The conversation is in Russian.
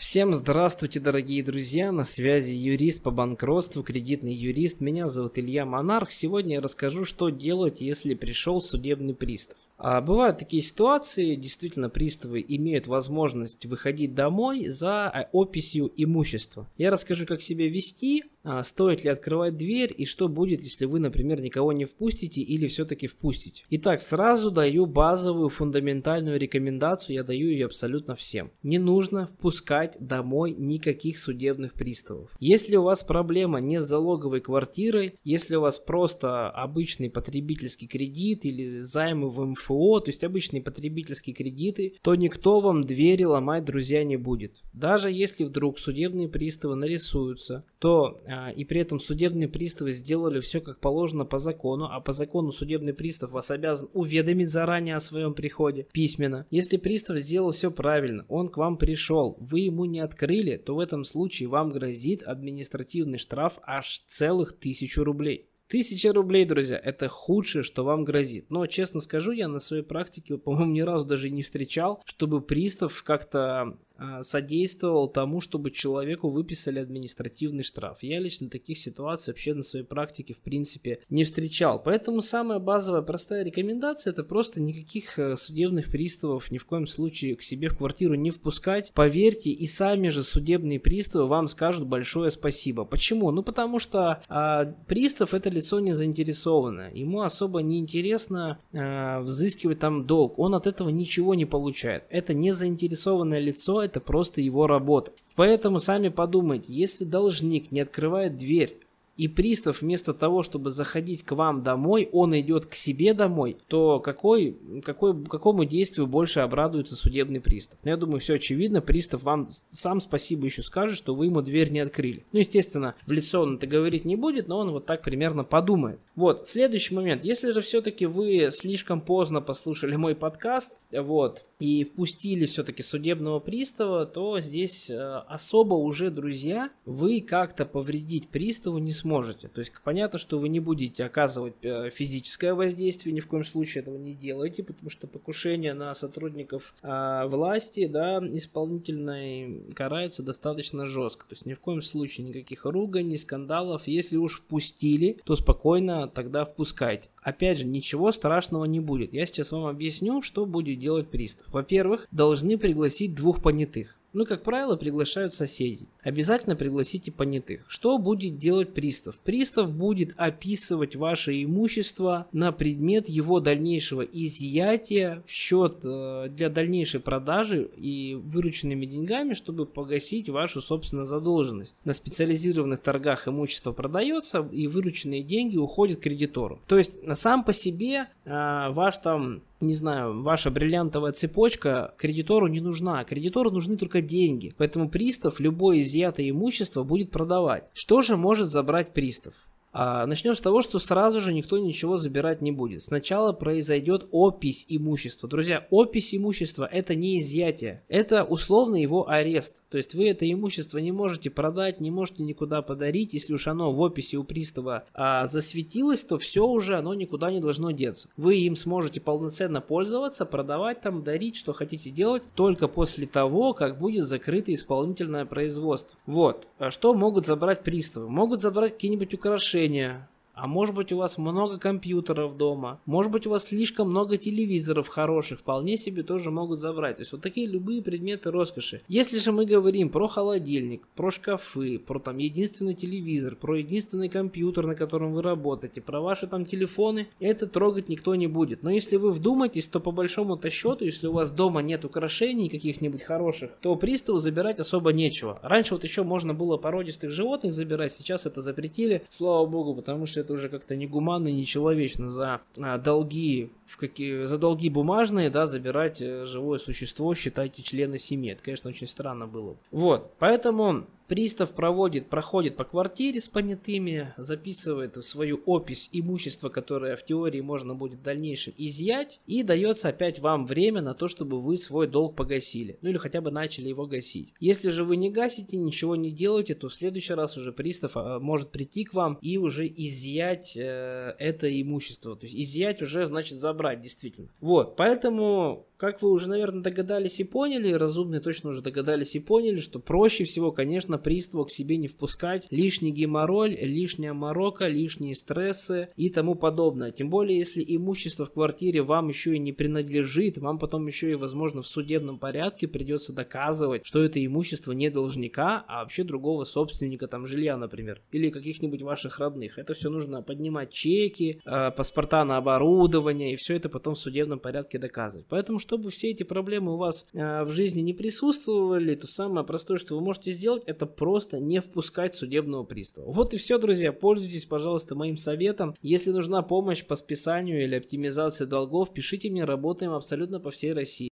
Всем здравствуйте, дорогие друзья, на связи юрист по банкротству, кредитный юрист. Меня зовут Илья Монарх. Сегодня я расскажу, что делать, если пришел судебный пристав. А бывают такие ситуации, действительно, приставы имеют возможность выходить домой за а, описью имущества. Я расскажу, как себя вести, а, стоит ли открывать дверь и что будет, если вы, например, никого не впустите или все-таки впустите. Итак, сразу даю базовую фундаментальную рекомендацию, я даю ее абсолютно всем. Не нужно впускать домой никаких судебных приставов. Если у вас проблема не с залоговой квартирой, если у вас просто обычный потребительский кредит или займы в МФ ПФО, то есть обычные потребительские кредиты, то никто вам двери ломать, друзья, не будет. Даже если вдруг судебные приставы нарисуются, то а, и при этом судебные приставы сделали все как положено по закону, а по закону судебный пристав вас обязан уведомить заранее о своем приходе письменно. Если пристав сделал все правильно, он к вам пришел, вы ему не открыли, то в этом случае вам грозит административный штраф аж целых тысячу рублей. Тысяча рублей, друзья, это худшее, что вам грозит. Но, честно скажу, я на своей практике, по-моему, ни разу даже не встречал, чтобы пристав как-то содействовал тому, чтобы человеку выписали административный штраф. Я лично таких ситуаций вообще на своей практике в принципе не встречал. Поэтому самая базовая простая рекомендация это просто никаких э, судебных приставов ни в коем случае к себе в квартиру не впускать. Поверьте, и сами же судебные приставы вам скажут большое спасибо. Почему? Ну потому что а, пристав это лицо не заинтересованное. Ему особо не интересно а, взыскивать там долг. Он от этого ничего не получает. Это не заинтересованное лицо, это просто его работа. Поэтому сами подумайте, если должник не открывает дверь, и пристав вместо того, чтобы заходить к вам домой, он идет к себе домой, то какой, какой, какому действию больше обрадуется судебный пристав? Ну, я думаю, все очевидно. Пристав вам сам спасибо еще скажет, что вы ему дверь не открыли. Ну, естественно, в лицо он это говорить не будет, но он вот так примерно подумает. Вот, следующий момент. Если же все-таки вы слишком поздно послушали мой подкаст, вот, и впустили все-таки судебного пристава, то здесь э, особо уже, друзья, вы как-то повредить приставу не сможете сможете. То есть понятно, что вы не будете оказывать э, физическое воздействие, ни в коем случае этого не делайте, потому что покушение на сотрудников э, власти, да, исполнительной карается достаточно жестко. То есть ни в коем случае никаких руганий, скандалов. Если уж впустили, то спокойно тогда впускайте. Опять же, ничего страшного не будет. Я сейчас вам объясню, что будет делать пристав. Во-первых, должны пригласить двух понятых. Ну, как правило, приглашают соседей. Обязательно пригласите понятых. Что будет делать пристав? Пристав будет описывать ваше имущество на предмет его дальнейшего изъятия в счет э, для дальнейшей продажи и вырученными деньгами, чтобы погасить вашу собственную задолженность. На специализированных торгах имущество продается и вырученные деньги уходят кредитору. То есть, сам по себе э, ваш там не знаю, ваша бриллиантовая цепочка кредитору не нужна. Кредитору нужны только деньги. Поэтому пристав любое изъятое имущество будет продавать. Что же может забрать пристав? А, начнем с того, что сразу же никто ничего забирать не будет. Сначала произойдет опись имущества. Друзья, опись имущества это не изъятие, это условно его арест. То есть вы это имущество не можете продать, не можете никуда подарить. Если уж оно в описи у пристава а, засветилось, то все уже оно никуда не должно деться. Вы им сможете полноценно пользоваться, продавать там, дарить, что хотите делать, только после того, как будет закрыто исполнительное производство. Вот. А что могут забрать приставы? Могут забрать какие-нибудь украшения решения а может быть у вас много компьютеров дома, может быть у вас слишком много телевизоров хороших, вполне себе тоже могут забрать. То есть вот такие любые предметы роскоши. Если же мы говорим про холодильник, про шкафы, про там единственный телевизор, про единственный компьютер, на котором вы работаете, про ваши там телефоны, это трогать никто не будет. Но если вы вдумаетесь, то по большому-то счету, если у вас дома нет украшений каких-нибудь хороших, то приставу забирать особо нечего. Раньше вот еще можно было породистых животных забирать, сейчас это запретили, слава богу, потому что это это уже как-то негуманно и нечеловечно за а, долги в какие, за долги бумажные, да, забирать э, живое существо, считайте, члена семьи. Это, конечно, очень странно было. Вот, поэтому Пристав проводит, проходит по квартире с понятыми, записывает в свою опись имущество, которое в теории можно будет в дальнейшем изъять, и дается опять вам время на то, чтобы вы свой долг погасили. Ну или хотя бы начали его гасить. Если же вы не гасите, ничего не делаете, то в следующий раз уже пристав а, может прийти к вам и уже изъять э, это имущество. То есть изъять уже значит забрать, действительно. Вот, поэтому как вы уже, наверное, догадались и поняли, разумные точно уже догадались и поняли, что проще всего, конечно, пристава к себе не впускать. Лишний геморрой, лишняя морока, лишние стрессы и тому подобное. Тем более, если имущество в квартире вам еще и не принадлежит, вам потом еще и, возможно, в судебном порядке придется доказывать, что это имущество не должника, а вообще другого собственника там жилья, например, или каких-нибудь ваших родных. Это все нужно поднимать чеки, э, паспорта на оборудование и все это потом в судебном порядке доказывать. Поэтому, что чтобы все эти проблемы у вас э, в жизни не присутствовали, то самое простое, что вы можете сделать, это просто не впускать судебного пристава. Вот и все, друзья. Пользуйтесь, пожалуйста, моим советом. Если нужна помощь по списанию или оптимизации долгов, пишите мне, работаем абсолютно по всей России.